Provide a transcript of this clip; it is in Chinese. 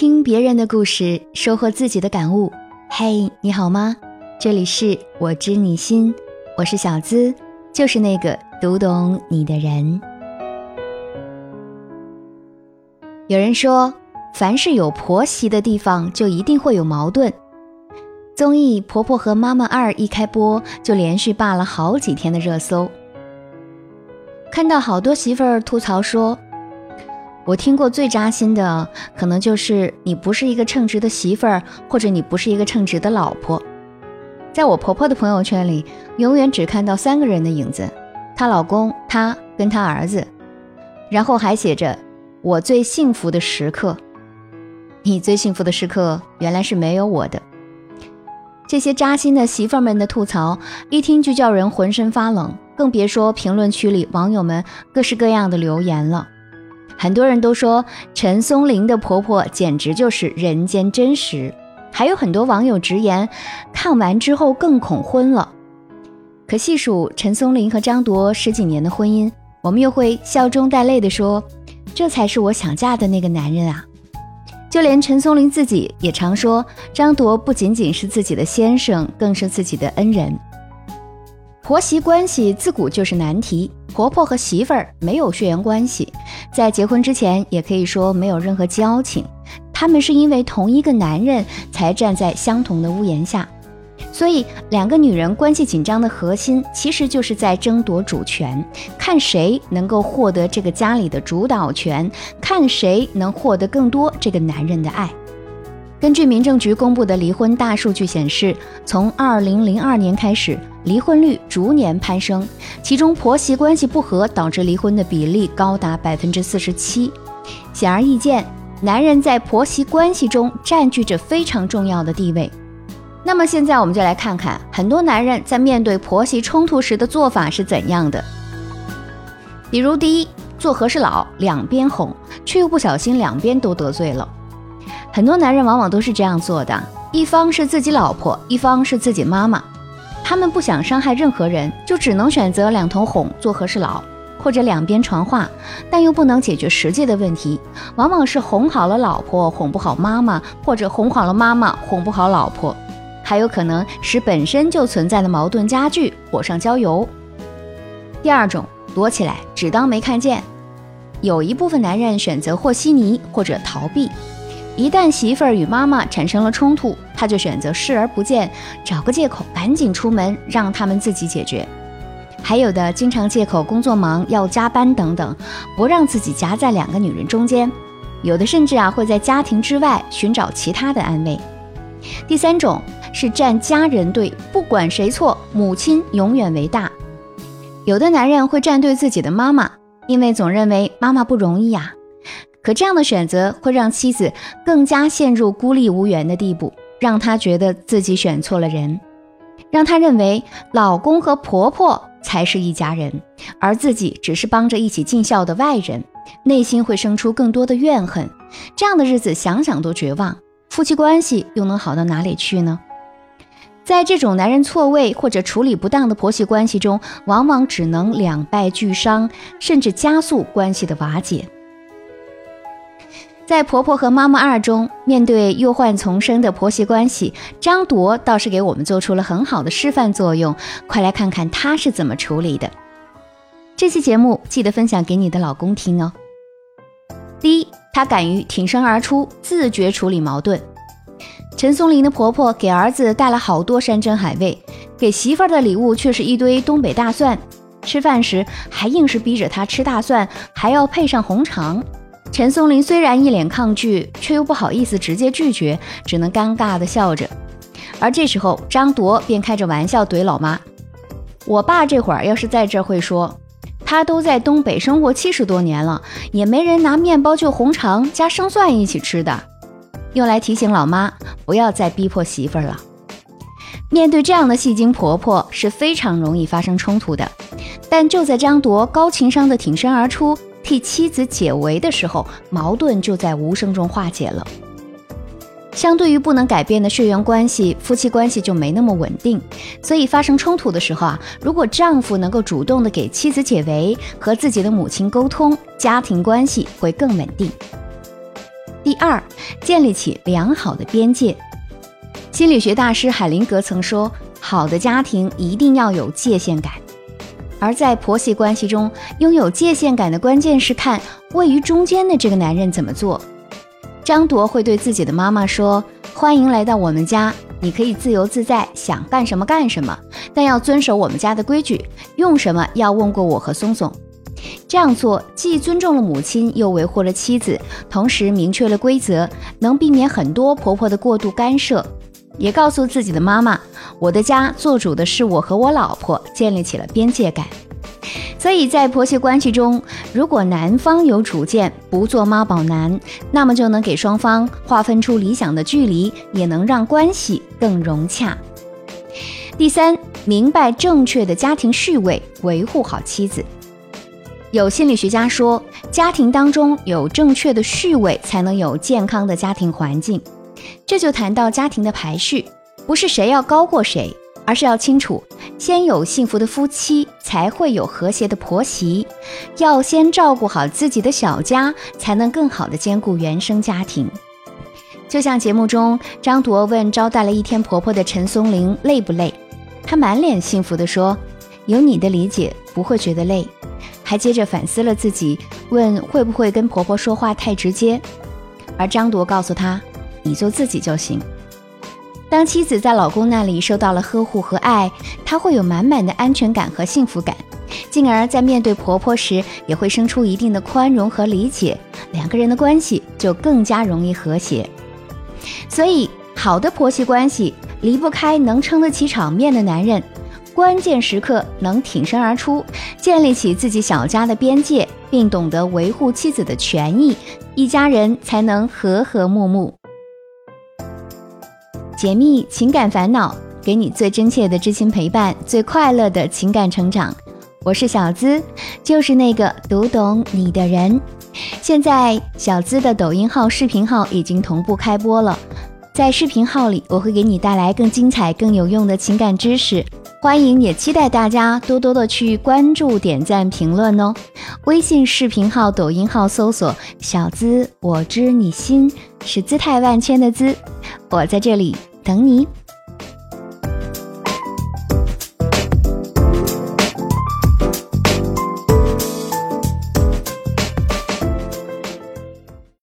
听别人的故事，收获自己的感悟。嘿，你好吗？这里是我知你心，我是小资，就是那个读懂你的人。有人说，凡是有婆媳的地方，就一定会有矛盾。综艺《婆婆和妈妈二》一开播，就连续霸了好几天的热搜。看到好多媳妇儿吐槽说。我听过最扎心的，可能就是你不是一个称职的媳妇儿，或者你不是一个称职的老婆。在我婆婆的朋友圈里，永远只看到三个人的影子：她老公、她跟她儿子，然后还写着“我最幸福的时刻”。你最幸福的时刻，原来是没有我的。这些扎心的媳妇儿们的吐槽，一听就叫人浑身发冷，更别说评论区里网友们各式各样的留言了。很多人都说陈松伶的婆婆简直就是人间真实，还有很多网友直言，看完之后更恐婚了。可细数陈松伶和张铎十几年的婚姻，我们又会笑中带泪地说，这才是我想嫁的那个男人啊！就连陈松伶自己也常说，张铎不仅仅是自己的先生，更是自己的恩人。婆媳关系自古就是难题。婆婆和媳妇儿没有血缘关系，在结婚之前也可以说没有任何交情。他们是因为同一个男人才站在相同的屋檐下，所以两个女人关系紧张的核心其实就是在争夺主权，看谁能够获得这个家里的主导权，看谁能获得更多这个男人的爱。根据民政局公布的离婚大数据显示，从二零零二年开始，离婚率逐年攀升，其中婆媳关系不和导致离婚的比例高达百分之四十七。显而易见，男人在婆媳关系中占据着非常重要的地位。那么现在我们就来看看，很多男人在面对婆媳冲突时的做法是怎样的。比如，第一，做和事佬，两边哄，却又不小心两边都得罪了。很多男人往往都是这样做的：一方是自己老婆，一方是自己妈妈。他们不想伤害任何人，就只能选择两头哄，做和事佬，或者两边传话，但又不能解决实际的问题。往往是哄好了老婆，哄不好妈妈，或者哄好了妈妈，哄不好老婆，还有可能使本身就存在的矛盾加剧，火上浇油。第二种，躲起来，只当没看见。有一部分男人选择和稀泥或者逃避。一旦媳妇儿与妈妈产生了冲突，他就选择视而不见，找个借口赶紧出门，让他们自己解决。还有的经常借口工作忙要加班等等，不让自己夹在两个女人中间。有的甚至啊会在家庭之外寻找其他的安慰。第三种是站家人队，不管谁错，母亲永远为大。有的男人会站队自己的妈妈，因为总认为妈妈不容易呀。可这样的选择会让妻子更加陷入孤立无援的地步，让她觉得自己选错了人，让她认为老公和婆婆才是一家人，而自己只是帮着一起尽孝的外人，内心会生出更多的怨恨。这样的日子想想都绝望，夫妻关系又能好到哪里去呢？在这种男人错位或者处理不当的婆媳关系中，往往只能两败俱伤，甚至加速关系的瓦解。在《婆婆和妈妈二》中，面对忧患丛生的婆媳关系，张铎倒是给我们做出了很好的示范作用。快来看看他是怎么处理的。这期节目记得分享给你的老公听哦。第一，她敢于挺身而出，自觉处理矛盾。陈松伶的婆婆给儿子带了好多山珍海味，给媳妇儿的礼物却是一堆东北大蒜。吃饭时还硬是逼着她吃大蒜，还要配上红肠。陈松伶虽然一脸抗拒，却又不好意思直接拒绝，只能尴尬地笑着。而这时候，张铎便开着玩笑怼老妈：“我爸这会儿要是在这，会说他都在东北生活七十多年了，也没人拿面包就红肠加生蒜一起吃的。”用来提醒老妈不要再逼迫媳妇儿了。面对这样的戏精婆婆，是非常容易发生冲突的。但就在张铎高情商的挺身而出。替妻子解围的时候，矛盾就在无声中化解了。相对于不能改变的血缘关系，夫妻关系就没那么稳定。所以发生冲突的时候啊，如果丈夫能够主动的给妻子解围，和自己的母亲沟通，家庭关系会更稳定。第二，建立起良好的边界。心理学大师海灵格曾说：“好的家庭一定要有界限感。”而在婆媳关系中，拥有界限感的关键是看位于中间的这个男人怎么做。张铎会对自己的妈妈说：“欢迎来到我们家，你可以自由自在，想干什么干什么，但要遵守我们家的规矩，用什么要问过我和松松。”这样做既尊重了母亲，又维护了妻子，同时明确了规则，能避免很多婆婆的过度干涉。也告诉自己的妈妈，我的家做主的是我和我老婆，建立起了边界感。所以在婆媳关系中，如果男方有主见，不做妈宝男，那么就能给双方划分出理想的距离，也能让关系更融洽。第三，明白正确的家庭序位，维护好妻子。有心理学家说，家庭当中有正确的序位，才能有健康的家庭环境。这就谈到家庭的排序，不是谁要高过谁，而是要清楚，先有幸福的夫妻，才会有和谐的婆媳。要先照顾好自己的小家，才能更好的兼顾原生家庭。就像节目中张铎问招待了一天婆婆的陈松伶累不累，她满脸幸福地说：“有你的理解，不会觉得累。”还接着反思了自己，问会不会跟婆婆说话太直接，而张铎告诉她。你做自己就行。当妻子在老公那里受到了呵护和爱，她会有满满的安全感和幸福感，进而，在面对婆婆时，也会生出一定的宽容和理解，两个人的关系就更加容易和谐。所以，好的婆媳关系离不开能撑得起场面的男人，关键时刻能挺身而出，建立起自己小家的边界，并懂得维护妻子的权益，一家人才能和和睦睦。解密情感烦恼，给你最真切的知心陪伴，最快乐的情感成长。我是小资，就是那个读懂你的人。现在小资的抖音号、视频号已经同步开播了，在视频号里，我会给你带来更精彩、更有用的情感知识。欢迎，也期待大家多多的去关注、点赞、评论哦。微信视频号、抖音号搜索“小资我知你心”，是姿态万千的资。我在这里等你。